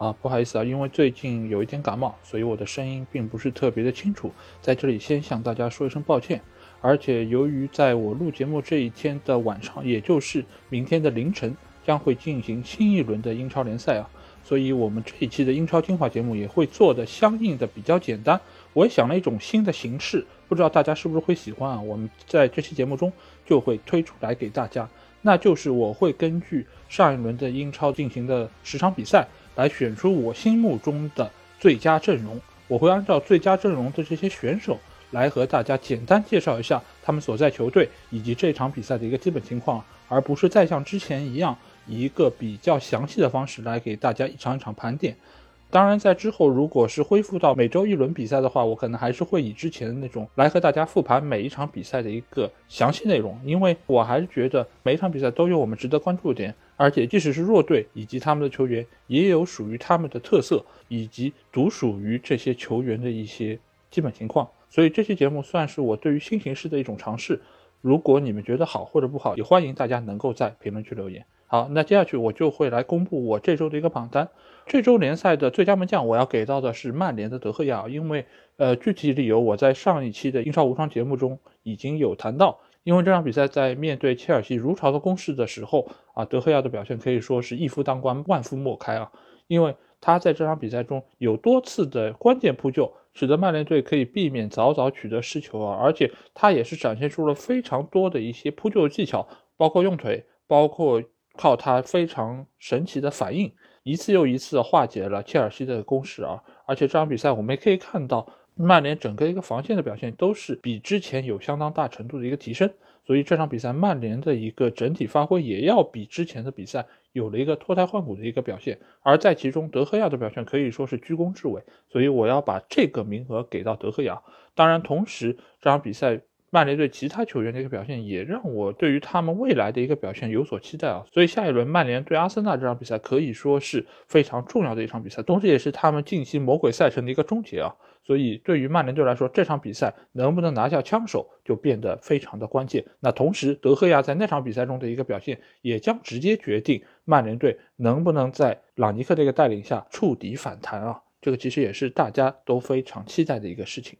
啊，不好意思啊，因为最近有一点感冒，所以我的声音并不是特别的清楚，在这里先向大家说一声抱歉。而且由于在我录节目这一天的晚上，也就是明天的凌晨，将会进行新一轮的英超联赛啊，所以我们这一期的英超精华节目也会做的相应的比较简单。我也想了一种新的形式，不知道大家是不是会喜欢啊？我们在这期节目中就会推出来给大家，那就是我会根据上一轮的英超进行的十场比赛。来选出我心目中的最佳阵容，我会按照最佳阵容的这些选手来和大家简单介绍一下他们所在球队以及这场比赛的一个基本情况，而不是再像之前一样以一个比较详细的方式来给大家一场一场盘点。当然，在之后如果是恢复到每周一轮比赛的话，我可能还是会以之前的那种来和大家复盘每一场比赛的一个详细内容，因为我还是觉得每一场比赛都有我们值得关注的点，而且即使是弱队以及他们的球员，也有属于他们的特色以及独属于这些球员的一些基本情况。所以这期节目算是我对于新形式的一种尝试。如果你们觉得好或者不好，也欢迎大家能够在评论区留言。好，那接下去我就会来公布我这周的一个榜单。这周联赛的最佳门将，我要给到的是曼联的德赫亚，因为呃，具体理由我在上一期的英超无双节目中已经有谈到。因为这场比赛在面对切尔西如潮的攻势的时候啊，德赫亚的表现可以说是一夫当关，万夫莫开啊。因为他在这场比赛中有多次的关键扑救，使得曼联队可以避免早早取得失球啊，而且他也是展现出了非常多的一些扑救技巧，包括用腿，包括靠他非常神奇的反应。一次又一次化解了切尔西的攻势啊！而且这场比赛我们也可以看到，曼联整个一个防线的表现都是比之前有相当大程度的一个提升，所以这场比赛曼联的一个整体发挥也要比之前的比赛有了一个脱胎换骨的一个表现。而在其中，德赫亚的表现可以说是居功至伟，所以我要把这个名额给到德赫亚。当然，同时这场比赛。曼联队其他球员的一个表现也让我对于他们未来的一个表现有所期待啊，所以下一轮曼联对阿森纳这场比赛可以说是非常重要的一场比赛，同时也是他们近期魔鬼赛程的一个终结啊，所以对于曼联队来说，这场比赛能不能拿下枪手就变得非常的关键。那同时，德赫亚在那场比赛中的一个表现也将直接决定曼联队能不能在朗尼克的一个带领下触底反弹啊，这个其实也是大家都非常期待的一个事情。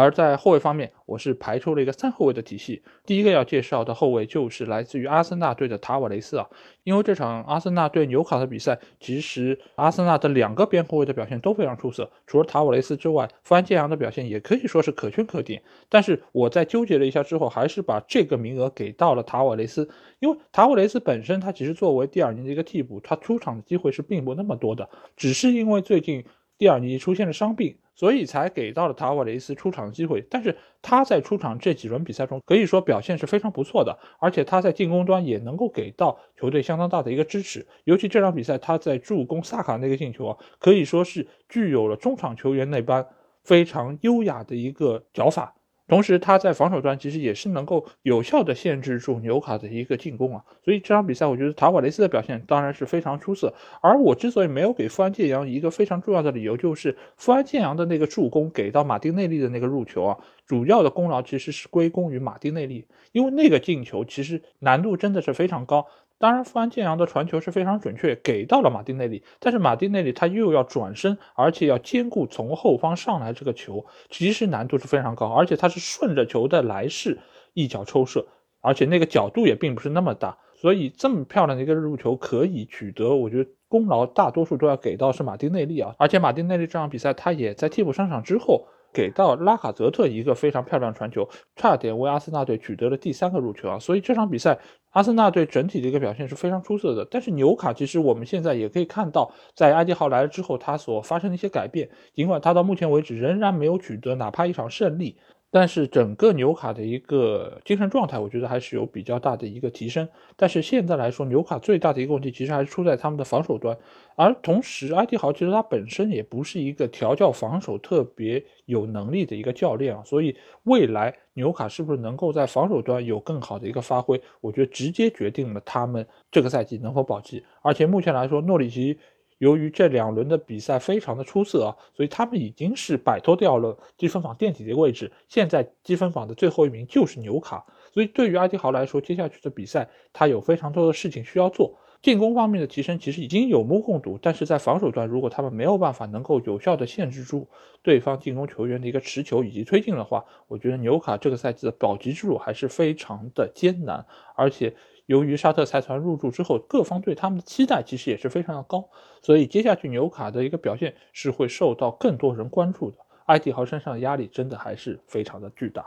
而在后卫方面，我是排出了一个三后卫的体系。第一个要介绍的后卫就是来自于阿森纳队的塔瓦雷斯啊，因为这场阿森纳对纽卡的比赛，其实阿森纳的两个边后卫的表现都非常出色，除了塔瓦雷斯之外，富安健洋的表现也可以说是可圈可点。但是我在纠结了一下之后，还是把这个名额给到了塔瓦雷斯，因为塔瓦雷斯本身他其实作为第二年的一个替补，他出场的机会是并不那么多的，只是因为最近。蒂尔尼出现了伤病，所以才给到了塔瓦雷斯出场的机会。但是他在出场这几轮比赛中，可以说表现是非常不错的，而且他在进攻端也能够给到球队相当大的一个支持。尤其这场比赛，他在助攻萨卡那个进球啊，可以说是具有了中场球员那般非常优雅的一个脚法。同时，他在防守端其实也是能够有效的限制住纽卡的一个进攻啊，所以这场比赛我觉得塔瓦雷斯的表现当然是非常出色。而我之所以没有给富安健洋一个非常重要的理由，就是富安健洋的那个助攻给到马丁内利的那个入球啊，主要的功劳其实是归功于马丁内利，因为那个进球其实难度真的是非常高。当然，富安健洋的传球是非常准确，给到了马丁内利。但是马丁内利他又要转身，而且要兼顾从后方上来这个球，其实难度是非常高。而且他是顺着球的来势一脚抽射，而且那个角度也并不是那么大。所以这么漂亮的一个入球可以取得，我觉得功劳大多数都要给到是马丁内利啊。而且马丁内利这场比赛他也在替补上场之后。给到拉卡泽特一个非常漂亮传球，差点为阿森纳队取得了第三个入球啊！所以这场比赛阿森纳队整体的一个表现是非常出色的。但是纽卡其实我们现在也可以看到，在埃迪豪来了之后，他所发生的一些改变，尽管他到目前为止仍然没有取得哪怕一场胜利，但是整个纽卡的一个精神状态，我觉得还是有比较大的一个提升。但是现在来说，纽卡最大的一个问题其实还是出在他们的防守端，而同时，埃迪豪其实他本身也不是一个调教防守特别有能力的一个教练啊，所以未来纽卡是不是能够在防守端有更好的一个发挥，我觉得直接决定了他们这个赛季能否保级。而且目前来说，诺里奇。由于这两轮的比赛非常的出色啊，所以他们已经是摆脱掉了积分榜垫底的位置。现在积分榜的最后一名就是纽卡，所以对于阿迪豪来说，接下去的比赛他有非常多的事情需要做。进攻方面的提升其实已经有目共睹，但是在防守端，如果他们没有办法能够有效的限制住对方进攻球员的一个持球以及推进的话，我觉得纽卡这个赛季的保级之路还是非常的艰难，而且。由于沙特财团入驻之后，各方对他们的期待其实也是非常的高，所以接下去纽卡的一个表现是会受到更多人关注的。埃迪豪身上的压力真的还是非常的巨大。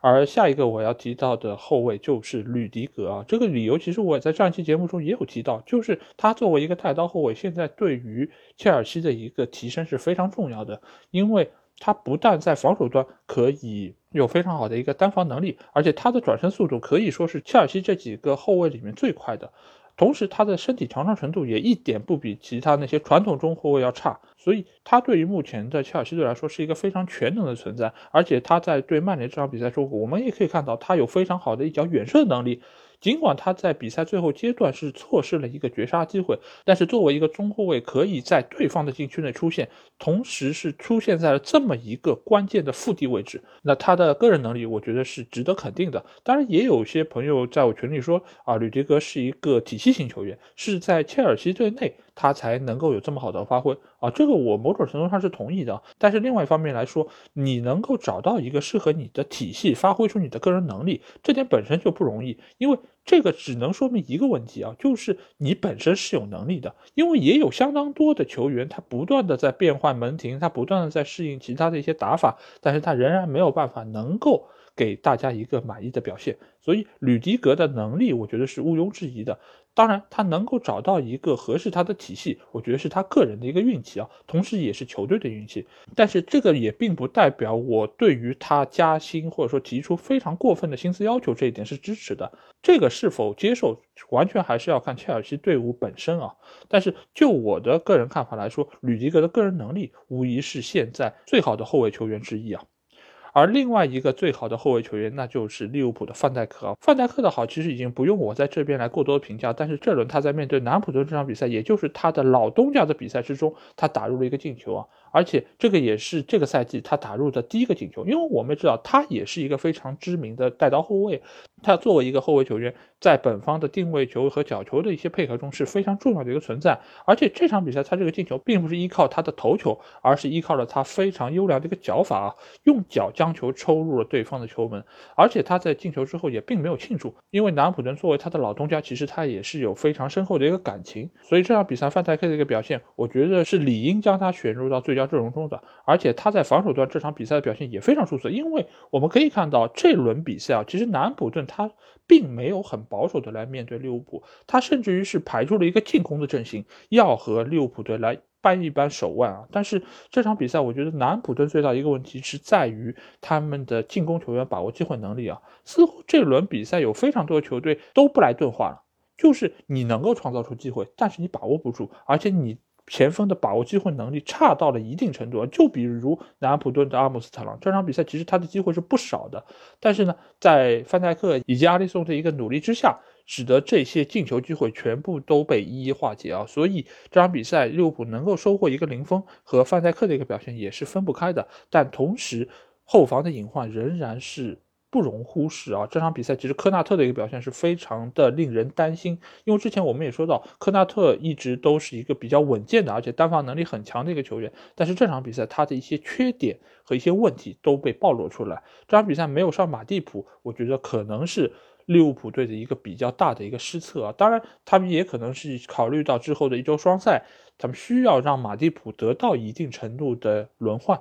而下一个我要提到的后卫就是吕迪格啊，这个理由其实我在上期节目中也有提到，就是他作为一个带刀后卫，现在对于切尔西的一个提升是非常重要的，因为。他不但在防守端可以有非常好的一个单防能力，而且他的转身速度可以说是切尔西这几个后卫里面最快的。同时，他的身体强壮程度也一点不比其他那些传统中后卫要差。所以，他对于目前的切尔西队来说是一个非常全能的存在。而且，他在对曼联这场比赛中，我们也可以看到他有非常好的一脚远射能力。尽管他在比赛最后阶段是错失了一个绝杀机会，但是作为一个中后卫，可以在对方的禁区内出现，同时是出现在了这么一个关键的腹地位置，那他的个人能力，我觉得是值得肯定的。当然，也有些朋友在我群里说啊，吕迪格是一个体系型球员，是在切尔西队内。他才能够有这么好的发挥啊！这个我某种程度上是同意的。但是另外一方面来说，你能够找到一个适合你的体系，发挥出你的个人能力，这点本身就不容易。因为这个只能说明一个问题啊，就是你本身是有能力的。因为也有相当多的球员，他不断的在变换门庭，他不断的在适应其他的一些打法，但是他仍然没有办法能够给大家一个满意的表现。所以吕迪格的能力，我觉得是毋庸置疑的。当然，他能够找到一个合适他的体系，我觉得是他个人的一个运气啊，同时也是球队的运气。但是这个也并不代表我对于他加薪或者说提出非常过分的薪资要求这一点是支持的。这个是否接受，完全还是要看切尔西队伍本身啊。但是就我的个人看法来说，吕迪格的个人能力无疑是现在最好的后卫球员之一啊。而另外一个最好的后卫球员，那就是利物浦的范戴克。范戴克的好，其实已经不用我在这边来过多评价。但是这轮他在面对南普顿这场比赛，也就是他的老东家的比赛之中，他打入了一个进球啊。而且这个也是这个赛季他打入的第一个进球，因为我们知道他也是一个非常知名的带刀后卫，他作为一个后卫球员，在本方的定位球和角球的一些配合中是非常重要的一个存在。而且这场比赛他这个进球并不是依靠他的头球，而是依靠了他非常优良的一个脚法啊，用脚将球抽入了对方的球门。而且他在进球之后也并没有庆祝，因为南普顿作为他的老东家，其实他也是有非常深厚的一个感情，所以这场比赛范戴克的一个表现，我觉得是理应将他选入到最佳。阵容中的，而且他在防守端这场比赛的表现也非常出色，因为我们可以看到这轮比赛啊，其实南普顿他并没有很保守的来面对利物浦，他甚至于是排出了一个进攻的阵型，要和利物浦队来扳一扳手腕啊。但是这场比赛，我觉得南普顿最大一个问题是在于他们的进攻球员把握机会能力啊，似乎这轮比赛有非常多的球队都不来钝化了，就是你能够创造出机会，但是你把握不住，而且你。前锋的把握机会能力差到了一定程度，就比如南安普顿的阿姆斯特朗，这场比赛其实他的机会是不少的，但是呢，在范戴克以及阿里松的一个努力之下，使得这些进球机会全部都被一一化解啊，所以这场比赛利物浦能够收获一个零封，和范戴克的一个表现也是分不开的，但同时后防的隐患仍然是。不容忽视啊！这场比赛其实科纳特的一个表现是非常的令人担心，因为之前我们也说到，科纳特一直都是一个比较稳健的，而且单防能力很强的一个球员。但是这场比赛他的一些缺点和一些问题都被暴露出来。这场比赛没有上马蒂普，我觉得可能是利物浦队的一个比较大的一个失策啊。当然，他们也可能是考虑到之后的一周双赛，他们需要让马蒂普得到一定程度的轮换。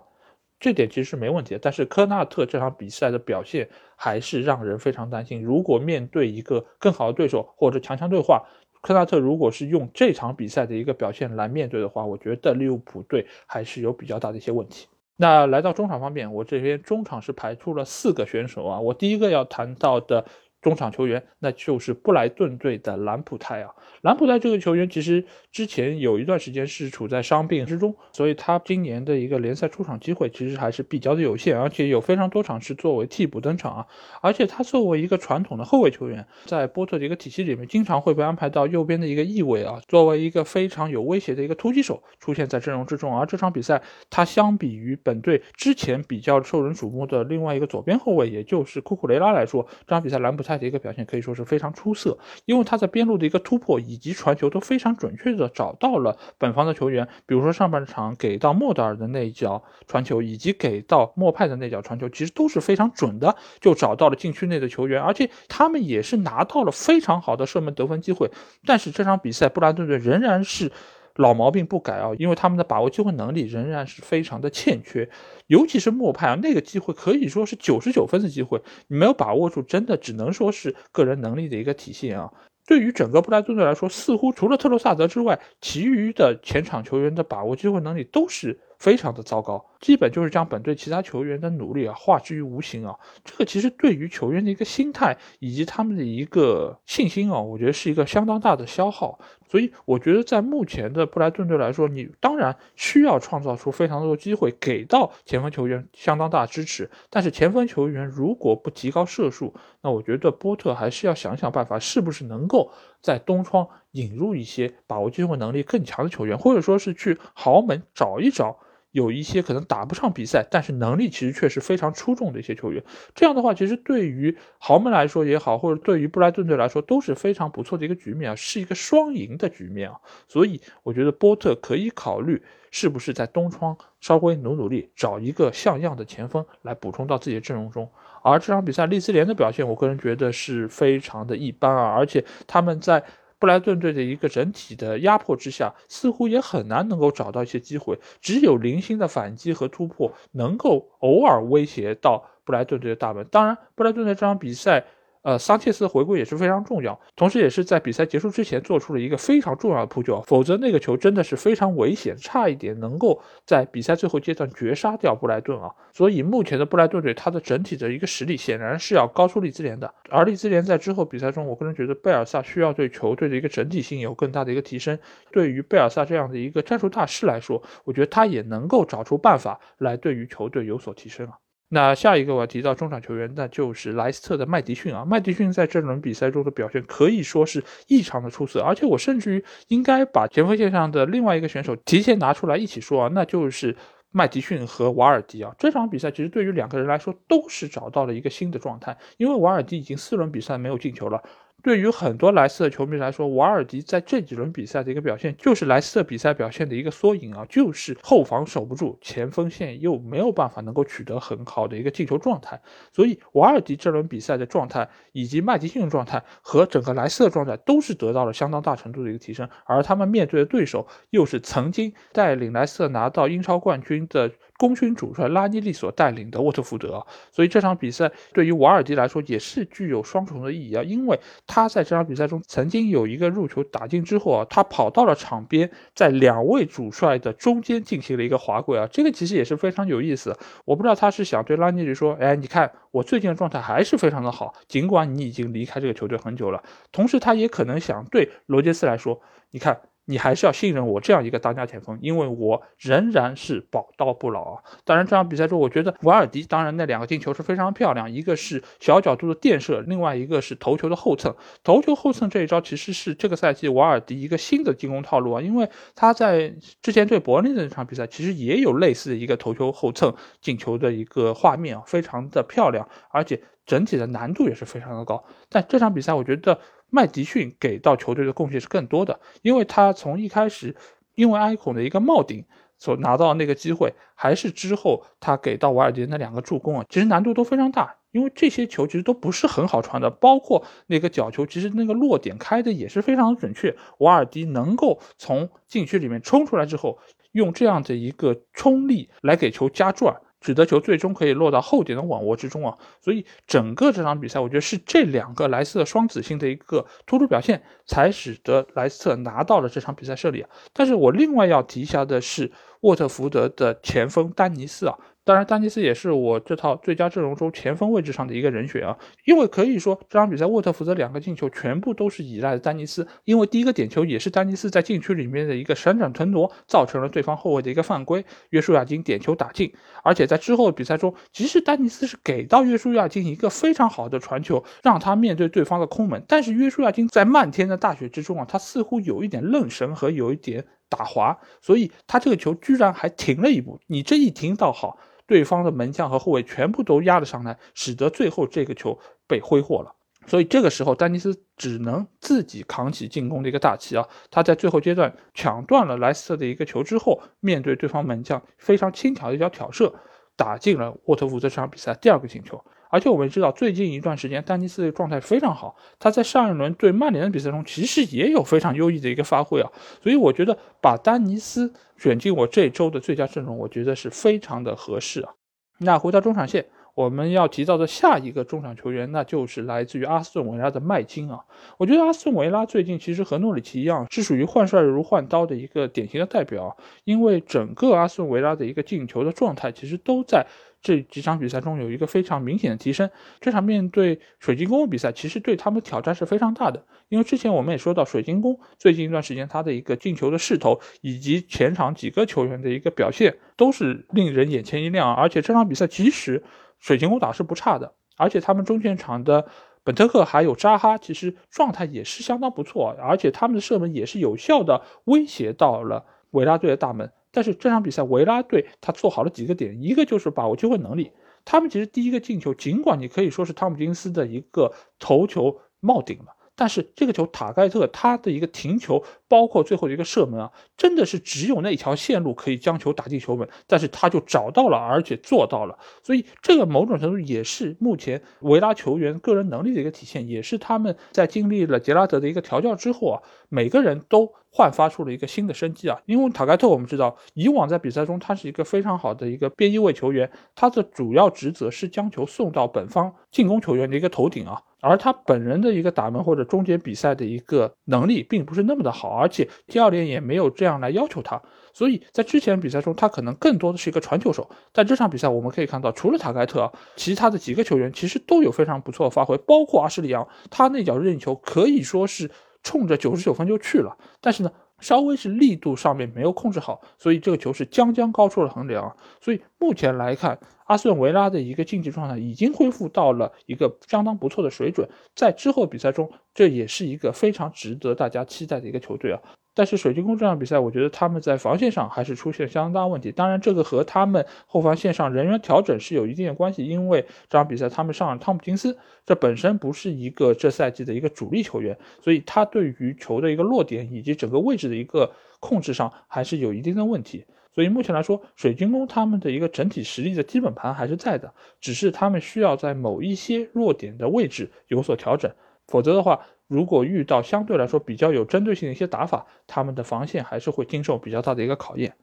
这点其实是没问题的，但是科纳特这场比赛的表现还是让人非常担心。如果面对一个更好的对手或者强强对话，科纳特如果是用这场比赛的一个表现来面对的话，我觉得利物浦队还是有比较大的一些问题。那来到中场方面，我这边中场是排出了四个选手啊，我第一个要谈到的。中场球员，那就是布莱顿队的兰普泰啊。兰普泰这个球员其实之前有一段时间是处在伤病之中，所以他今年的一个联赛出场机会其实还是比较的有限，而且有非常多场是作为替补登场啊。而且他作为一个传统的后卫球员，在波特的一个体系里面，经常会被安排到右边的一个翼位啊，作为一个非常有威胁的一个突击手出现在阵容之中。而这场比赛，他相比于本队之前比较受人瞩目的另外一个左边后卫，也就是库库雷拉来说，这场比赛兰普泰。他的一个表现可以说是非常出色，因为他在边路的一个突破以及传球都非常准确的找到了本方的球员，比如说上半场给到莫德尔的那一脚传球，以及给到莫派的那脚传球，其实都是非常准的，就找到了禁区内的球员，而且他们也是拿到了非常好的射门得分机会。但是这场比赛布兰顿队仍然是。老毛病不改啊，因为他们的把握机会能力仍然是非常的欠缺，尤其是莫派啊，那个机会可以说是九十九分的机会，你没有把握住，真的只能说是个人能力的一个体现啊。对于整个布莱顿队来说，似乎除了特洛萨德之外，其余的前场球员的把握机会能力都是。非常的糟糕，基本就是将本队其他球员的努力啊化之于无形啊。这个其实对于球员的一个心态以及他们的一个信心啊，我觉得是一个相当大的消耗。所以我觉得在目前的布莱顿队来说，你当然需要创造出非常多的机会，给到前锋球员相当大支持。但是前锋球员如果不提高射术，那我觉得波特还是要想想办法，是不是能够在东窗引入一些把握机会能力更强的球员，或者说是去豪门找一找。有一些可能打不上比赛，但是能力其实确实非常出众的一些球员。这样的话，其实对于豪门来说也好，或者对于布莱顿队来说都是非常不错的一个局面啊，是一个双赢的局面啊。所以我觉得波特可以考虑是不是在东窗稍微努努力，找一个像样的前锋来补充到自己的阵容中。而这场比赛利兹联的表现，我个人觉得是非常的一般啊，而且他们在。布莱顿队的一个整体的压迫之下，似乎也很难能够找到一些机会，只有零星的反击和突破能够偶尔威胁到布莱顿队的大门。当然，布莱顿队这场比赛。呃，桑切斯回归也是非常重要，同时也是在比赛结束之前做出了一个非常重要的扑救，否则那个球真的是非常危险，差一点能够在比赛最后阶段绝杀掉布莱顿啊！所以目前的布莱顿队，他的整体的一个实力显然是要高出利兹联的，而利兹联在之后比赛中，我个人觉得贝尔萨需要对球队的一个整体性有更大的一个提升。对于贝尔萨这样的一个战术大师来说，我觉得他也能够找出办法来对于球队有所提升啊。那下一个我要提到中场球员，那就是莱斯特的麦迪逊啊。麦迪逊在这轮比赛中的表现可以说是异常的出色，而且我甚至于应该把前锋线上的另外一个选手提前拿出来一起说啊，那就是麦迪逊和瓦尔迪啊。这场比赛其实对于两个人来说都是找到了一个新的状态，因为瓦尔迪已经四轮比赛没有进球了。对于很多莱斯特球迷来说，瓦尔迪在这几轮比赛的一个表现，就是莱斯特比赛表现的一个缩影啊，就是后防守不住，前锋线又没有办法能够取得很好的一个进球状态。所以瓦尔迪这轮比赛的状态，以及麦迪逊状态和整个莱斯特状态，都是得到了相当大程度的一个提升。而他们面对的对手，又是曾经带领莱斯特拿到英超冠军的。功勋主帅拉尼利所带领的沃特福德，所以这场比赛对于瓦尔迪来说也是具有双重的意义啊，因为他在这场比赛中曾经有一个入球打进之后啊，他跑到了场边，在两位主帅的中间进行了一个滑跪啊，这个其实也是非常有意思。我不知道他是想对拉尼利说，哎，你看我最近的状态还是非常的好，尽管你已经离开这个球队很久了。同时，他也可能想对罗杰斯来说，你看。你还是要信任我这样一个当家前锋，因为我仍然是宝刀不老啊。当然，这场比赛中，我觉得瓦尔迪当然那两个进球是非常漂亮，一个是小角度的垫射，另外一个是头球的后蹭。头球后蹭这一招其实是这个赛季瓦尔迪一个新的进攻套路啊，因为他在之前对伯恩利的那场比赛其实也有类似的一个头球后蹭进球的一个画面啊，非常的漂亮，而且整体的难度也是非常的高。但这场比赛，我觉得。麦迪逊给到球队的贡献是更多的，因为他从一开始，因为埃孔的一个帽顶所拿到那个机会，还是之后他给到瓦尔迪那两个助攻啊，其实难度都非常大，因为这些球其实都不是很好传的，包括那个角球，其实那个落点开的也是非常准确，瓦尔迪能够从禁区里面冲出来之后，用这样的一个冲力来给球加转。使得球最终可以落到后点的网窝之中啊，所以整个这场比赛，我觉得是这两个莱斯特双子星的一个突出表现，才使得莱斯特拿到了这场比赛胜利啊。但是我另外要提一下的是，沃特福德的前锋丹尼斯啊，当然，丹尼斯也是我这套最佳阵容中前锋位置上的一个人选啊，因为可以说这场比赛沃特福德两个进球全部都是依赖的丹尼斯，因为第一个点球也是丹尼斯在禁区里面的一个闪转腾挪，造成了对方后卫的一个犯规，约书亚金点球打进，而且在之后比赛中，即使丹尼斯是给到约书亚金一个非常好的传球，让他面对对方的空门，但是约书亚金在漫天的大雪之中啊，他似乎有一点愣神和有一点打滑，所以他这个球居然还停了一步，你这一停倒好。对方的门将和后卫全部都压了上来，使得最后这个球被挥霍了。所以这个时候，丹尼斯只能自己扛起进攻的一个大旗啊！他在最后阶段抢断了莱斯特的一个球之后，面对对方门将非常轻巧的一脚挑射，打进了沃特福德这场比赛第二个进球。而且我们知道，最近一段时间丹尼斯的状态非常好，他在上一轮对曼联的比赛中其实也有非常优异的一个发挥啊，所以我觉得把丹尼斯卷进我这周的最佳阵容，我觉得是非常的合适啊。那回到中场线，我们要提到的下一个中场球员，那就是来自于阿斯顿维拉的麦金啊。我觉得阿斯顿维拉最近其实和诺里奇一样，是属于换帅如换刀的一个典型的代表，因为整个阿斯顿维拉的一个进球的状态，其实都在。这几场比赛中有一个非常明显的提升。这场面对水晶宫的比赛，其实对他们挑战是非常大的。因为之前我们也说到，水晶宫最近一段时间他的一个进球的势头，以及前场几个球员的一个表现，都是令人眼前一亮。而且这场比赛其实水晶宫打是不差的，而且他们中前场的本特克还有扎哈，其实状态也是相当不错，而且他们的射门也是有效的威胁到了维拉队的大门。但是这场比赛维拉队他做好了几个点，一个就是把握机会能力。他们其实第一个进球，尽管你可以说是汤姆金斯的一个头球冒顶了。但是这个球塔盖特他的一个停球，包括最后的一个射门啊，真的是只有那一条线路可以将球打进球门，但是他就找到了，而且做到了，所以这个某种程度也是目前维拉球员个人能力的一个体现，也是他们在经历了杰拉德的一个调教之后啊，每个人都焕发出了一个新的生机啊。因为塔盖特我们知道，以往在比赛中他是一个非常好的一个边翼位球员，他的主要职责是将球送到本方进攻球员的一个头顶啊。而他本人的一个打门或者终结比赛的一个能力，并不是那么的好啊，而且教练也没有这样来要求他，所以在之前比赛中，他可能更多的是一个传球手。但这场比赛我们可以看到，除了塔盖特，啊其他的几个球员其实都有非常不错的发挥，包括阿什利杨，他那脚任意球可以说是冲着九十九分就去了，但是呢。稍微是力度上面没有控制好，所以这个球是将将高出了横梁。所以目前来看，阿斯顿维拉的一个竞技状态已经恢复到了一个相当不错的水准，在之后比赛中，这也是一个非常值得大家期待的一个球队啊。但是水晶宫这场比赛，我觉得他们在防线上还是出现相当问题。当然，这个和他们后防线上人员调整是有一定的关系。因为这场比赛他们上了汤普金斯，这本身不是一个这赛季的一个主力球员，所以他对于球的一个落点以及整个位置的一个控制上还是有一定的问题。所以目前来说，水晶宫他们的一个整体实力的基本盘还是在的，只是他们需要在某一些弱点的位置有所调整，否则的话。如果遇到相对来说比较有针对性的一些打法，他们的防线还是会经受比较大的一个考验。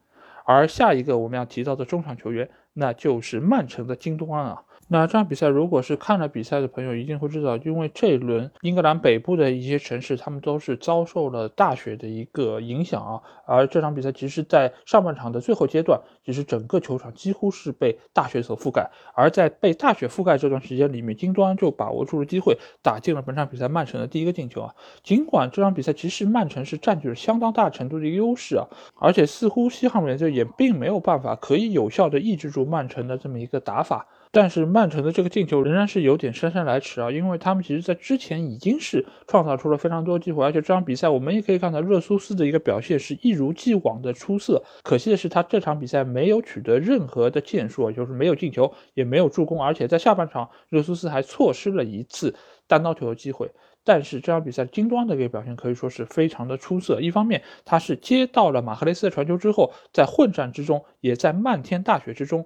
而下一个我们要提到的中场球员，那就是曼城的京东安啊。那这场比赛，如果是看了比赛的朋友，一定会知道，因为这一轮英格兰北部的一些城市，他们都是遭受了大雪的一个影响啊。而这场比赛，其实，在上半场的最后阶段，其实整个球场几乎是被大雪所覆盖。而在被大雪覆盖这段时间里面，金多安就把握住了机会，打进了本场比赛曼城的第一个进球啊。尽管这场比赛其实曼城是占据了相当大程度的一个优势啊，而且似乎西汉姆联队也并没有办法可以有效的抑制住曼城的这么一个打法。但是曼城的这个进球仍然是有点姗姗来迟啊，因为他们其实在之前已经是创造出了非常多机会，而且这场比赛我们也可以看到热苏斯的一个表现是一如既往的出色。可惜的是他这场比赛没有取得任何的建树，就是没有进球，也没有助攻，而且在下半场热苏斯还错失了一次单刀球的机会。但是这场比赛金端的一个表现可以说是非常的出色，一方面他是接到了马赫雷斯的传球之后，在混战之中，也在漫天大雪之中。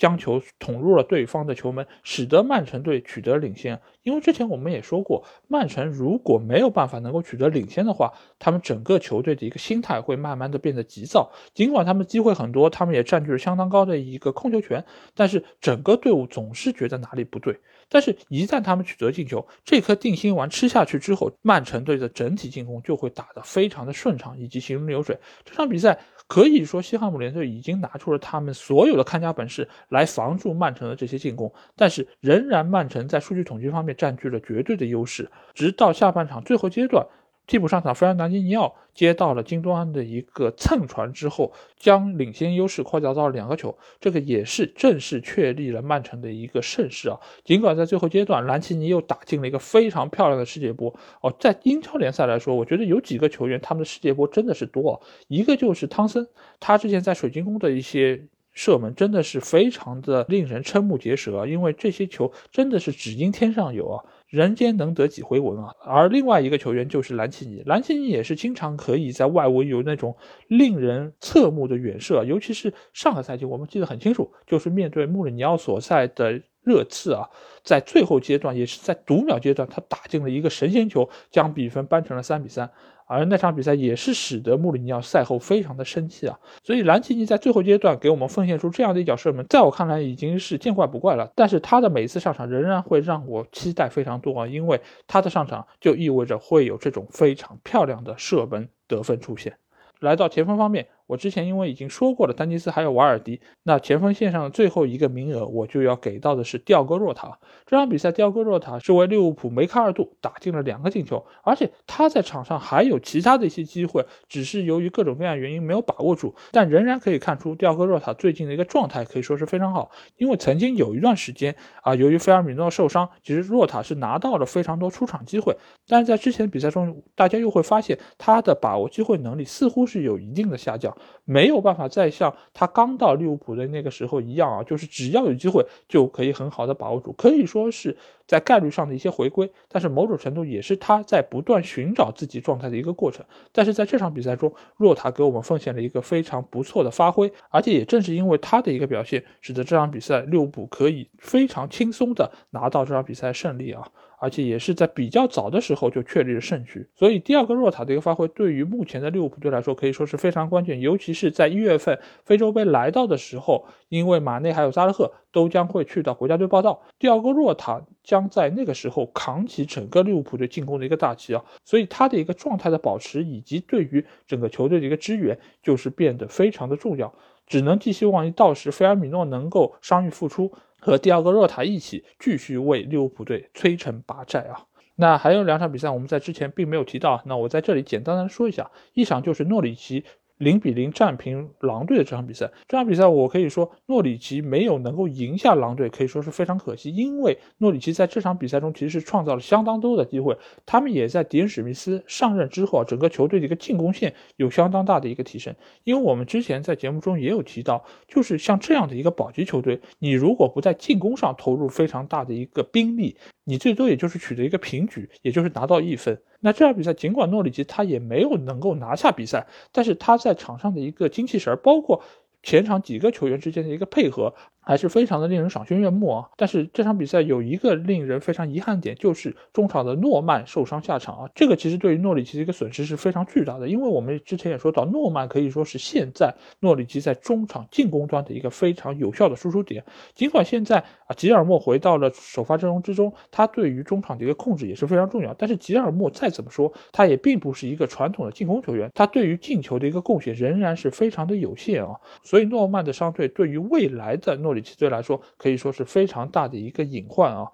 将球捅入了对方的球门，使得曼城队取得领先。因为之前我们也说过，曼城如果没有办法能够取得领先的话，他们整个球队的一个心态会慢慢的变得急躁。尽管他们机会很多，他们也占据了相当高的一个控球权，但是整个队伍总是觉得哪里不对。但是，一旦他们取得进球，这颗定心丸吃下去之后，曼城队的整体进攻就会打得非常的顺畅，以及行云流水。这场比赛可以说，西汉姆联队已经拿出了他们所有的看家本事来防住曼城的这些进攻，但是仍然曼城在数据统计方面占据了绝对的优势，直到下半场最后阶段。替补上场，弗兰达尼尼奥接到了金多安的一个蹭传之后，将领先优势扩大到了两个球，这个也是正式确立了曼城的一个盛世啊。尽管在最后阶段，兰奇尼又打进了一个非常漂亮的世界波哦。在英超联赛来说，我觉得有几个球员他们的世界波真的是多，啊一个就是汤森，他之前在水晶宫的一些射门真的是非常的令人瞠目结舌啊，因为这些球真的是只因天上有啊。人间能得几回闻啊！而另外一个球员就是兰奇尼，兰奇尼也是经常可以在外围有那种令人侧目的远射，尤其是上个赛季我们记得很清楚，就是面对穆里尼奥所在的热刺啊，在最后阶段也是在读秒阶段，他打进了一个神仙球，将比分扳成了三比三。而那场比赛也是使得穆里尼奥赛后非常的生气啊，所以兰奇尼在最后阶段给我们奉献出这样的一脚射门，在我看来已经是见怪不怪了。但是他的每一次上场仍然会让我期待非常多啊，因为他的上场就意味着会有这种非常漂亮的射门得分出现。来到前锋方面。我之前因为已经说过了，丹尼斯还有瓦尔迪，那前锋线上的最后一个名额，我就要给到的是吊戈若塔。这场比赛，吊戈若塔是为利物浦梅开二度，打进了两个进球，而且他在场上还有其他的一些机会，只是由于各种各样原因没有把握住。但仍然可以看出，吊戈若塔最近的一个状态可以说是非常好。因为曾经有一段时间啊，由于菲尔米诺受伤，其实若塔是拿到了非常多出场机会，但是在之前比赛中，大家又会发现他的把握机会能力似乎是有一定的下降。没有办法再像他刚到利物浦的那个时候一样啊，就是只要有机会就可以很好的把握住，可以说是在概率上的一些回归，但是某种程度也是他在不断寻找自己状态的一个过程。但是在这场比赛中，若塔给我们奉献了一个非常不错的发挥，而且也正是因为他的一个表现，使得这场比赛利物浦可以非常轻松的拿到这场比赛胜利啊。而且也是在比较早的时候就确立了胜局，所以第二个若塔的一个发挥，对于目前的利物浦队来说可以说是非常关键。尤其是在一月份非洲杯来到的时候，因为马内还有扎勒赫都将会去到国家队报道，第二个若塔将在那个时候扛起整个利物浦队进攻的一个大旗啊，所以他的一个状态的保持以及对于整个球队的一个支援，就是变得非常的重要。只能寄希望于到时菲尔米诺能够伤愈复出。和第二个若塔一起继续为利物浦队摧城拔寨啊！那还有两场比赛，我们在之前并没有提到，那我在这里简单的说一下，一场就是诺里奇。零比零战平狼队的这场比赛，这场比赛我可以说诺里奇没有能够赢下狼队，可以说是非常可惜。因为诺里奇在这场比赛中其实是创造了相当多的机会，他们也在迪恩史密斯上任之后啊，整个球队的一个进攻线有相当大的一个提升。因为我们之前在节目中也有提到，就是像这样的一个保级球队，你如果不在进攻上投入非常大的一个兵力，你最多也就是取得一个平局，也就是拿到一分。那这场比赛，尽管诺里奇他也没有能够拿下比赛，但是他在场上的一个精气神儿，包括前场几个球员之间的一个配合。还是非常的令人赏心悦目啊！但是这场比赛有一个令人非常遗憾点，就是中场的诺曼受伤下场啊。这个其实对于诺里奇的一个损失是非常巨大的，因为我们之前也说到，诺曼可以说是现在诺里奇在中场进攻端的一个非常有效的输出点。尽管现在啊吉尔莫回到了首发阵容之中，他对于中场的一个控制也是非常重要。但是吉尔莫再怎么说，他也并不是一个传统的进攻球员，他对于进球的一个贡献仍然是非常的有限啊。所以诺曼的伤退对于未来的诺。里里奇队来说，可以说是非常大的一个隐患啊！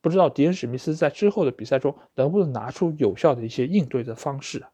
不知道迪恩史密斯在之后的比赛中能不能拿出有效的一些应对的方式。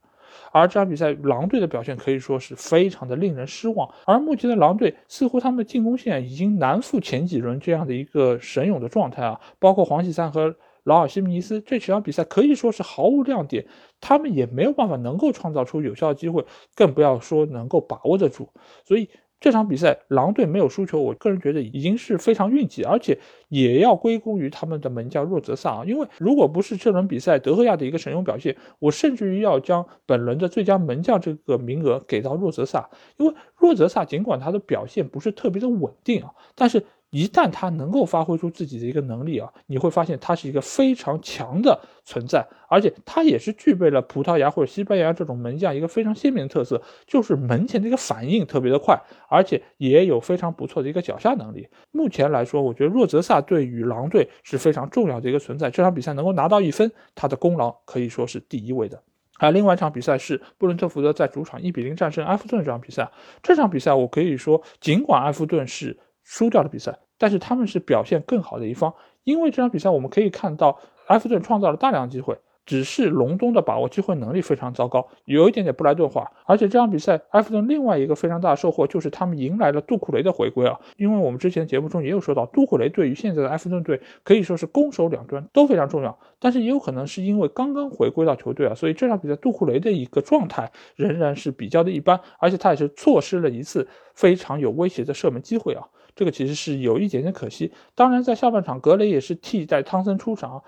而这场比赛，狼队的表现可以说是非常的令人失望。而目前的狼队似乎他们的进攻线已经难负前几轮这样的一个神勇的状态啊！包括黄喜三和劳尔·西米尼斯这几场比赛可以说是毫无亮点，他们也没有办法能够创造出有效机会，更不要说能够把握得住。所以。这场比赛狼队没有输球，我个人觉得已经是非常运气，而且也要归功于他们的门将若泽萨啊。因为如果不是这轮比赛德赫亚的一个神勇表现，我甚至于要将本轮的最佳门将这个名额给到若泽萨，因为若泽萨尽管他的表现不是特别的稳定啊，但是。一旦他能够发挥出自己的一个能力啊，你会发现他是一个非常强的存在，而且他也是具备了葡萄牙或者西班牙这种门将一个非常鲜明的特色，就是门前的一个反应特别的快，而且也有非常不错的一个脚下能力。目前来说，我觉得若泽萨对于狼队是非常重要的一个存在。这场比赛能够拿到一分，他的功劳可以说是第一位的。还有另外一场比赛是布伦特福德在主场一比零战胜埃弗顿这场比赛，这场比赛我可以说，尽管埃弗顿是。输掉的比赛，但是他们是表现更好的一方，因为这场比赛我们可以看到埃弗顿创造了大量机会。只是隆冬的把握机会能力非常糟糕，有一点点布莱顿化。而且这场比赛，埃弗顿另外一个非常大的收获就是他们迎来了杜库雷的回归啊！因为我们之前节目中也有说到，杜库雷对于现在的埃弗顿队可以说是攻守两端都非常重要。但是也有可能是因为刚刚回归到球队啊，所以这场比赛杜库雷的一个状态仍然是比较的一般，而且他也是错失了一次非常有威胁的射门机会啊！这个其实是有一点点可惜。当然，在下半场，格雷也是替代汤森出场。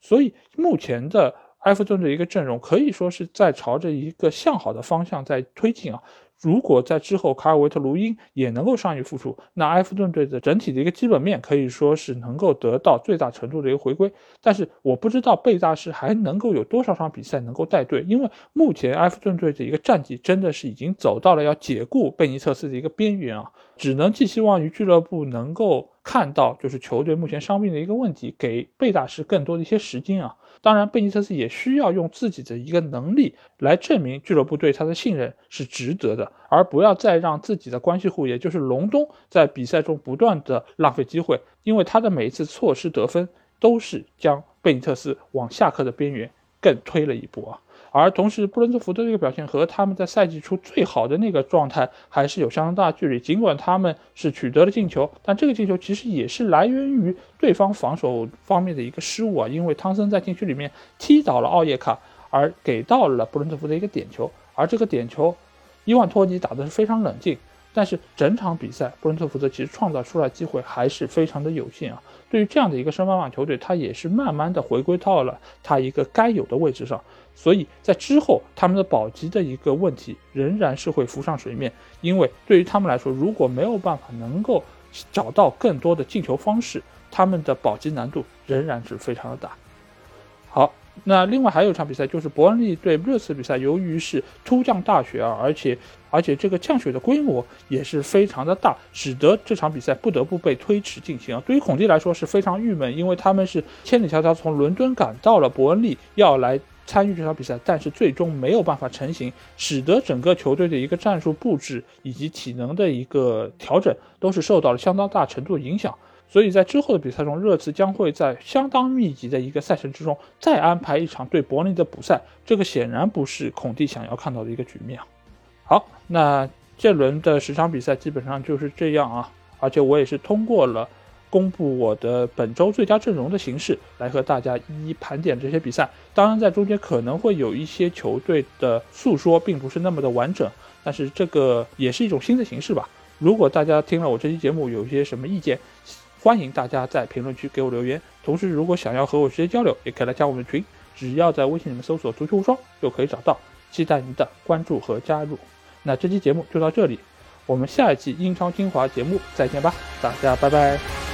所以目前的埃弗顿的一个阵容可以说是在朝着一个向好的方向在推进啊。如果在之后卡尔维特卢因也能够上愈复出，那埃弗顿队的整体的一个基本面可以说是能够得到最大程度的一个回归。但是我不知道贝大师还能够有多少场比赛能够带队，因为目前埃弗顿队的一个战绩真的是已经走到了要解雇贝尼特斯的一个边缘啊，只能寄希望于俱乐部能够看到就是球队目前伤病的一个问题，给贝大师更多的一些时间啊。当然，贝尼特斯也需要用自己的一个能力来证明俱乐部对他的信任是值得的，而不要再让自己的关系户，也就是隆东，在比赛中不断的浪费机会，因为他的每一次错失得分，都是将贝尼特斯往下课的边缘更推了一步啊。而同时，布伦特福德这个表现和他们在赛季初最好的那个状态还是有相当大距离。尽管他们是取得了进球，但这个进球其实也是来源于对方防守方面的一个失误啊。因为汤森在禁区里面踢倒了奥耶卡，而给到了布伦特福德一个点球。而这个点球，伊万托尼打的是非常冷静。但是整场比赛，布伦特福德其实创造出来机会还是非常的有限啊。对于这样的一个升班马球队，他也是慢慢的回归到了他一个该有的位置上。所以在之后，他们的保级的一个问题仍然是会浮上水面，因为对于他们来说，如果没有办法能够找到更多的进球方式，他们的保级难度仍然是非常的大。好。那另外还有一场比赛，就是伯恩利对热刺比赛，由于是突降大雪啊，而且而且这个降雪的规模也是非常的大，使得这场比赛不得不被推迟进行啊。对于孔蒂来说是非常郁闷，因为他们是千里迢迢从伦敦赶到了伯恩利，要来参与这场比赛，但是最终没有办法成行，使得整个球队的一个战术布置以及体能的一个调整都是受到了相当大程度的影响。所以在之后的比赛中，热刺将会在相当密集的一个赛程之中再安排一场对伯利的补赛，这个显然不是孔蒂想要看到的一个局面。好，那这轮的十场比赛基本上就是这样啊，而且我也是通过了公布我的本周最佳阵容的形式来和大家一一盘点这些比赛。当然，在中间可能会有一些球队的诉说并不是那么的完整，但是这个也是一种新的形式吧。如果大家听了我这期节目有一些什么意见，欢迎大家在评论区给我留言，同时如果想要和我直接交流，也可以来加我们的群，只要在微信里面搜索“足球无双”就可以找到。期待您的关注和加入。那这期节目就到这里，我们下一期英超精华节目再见吧，大家拜拜。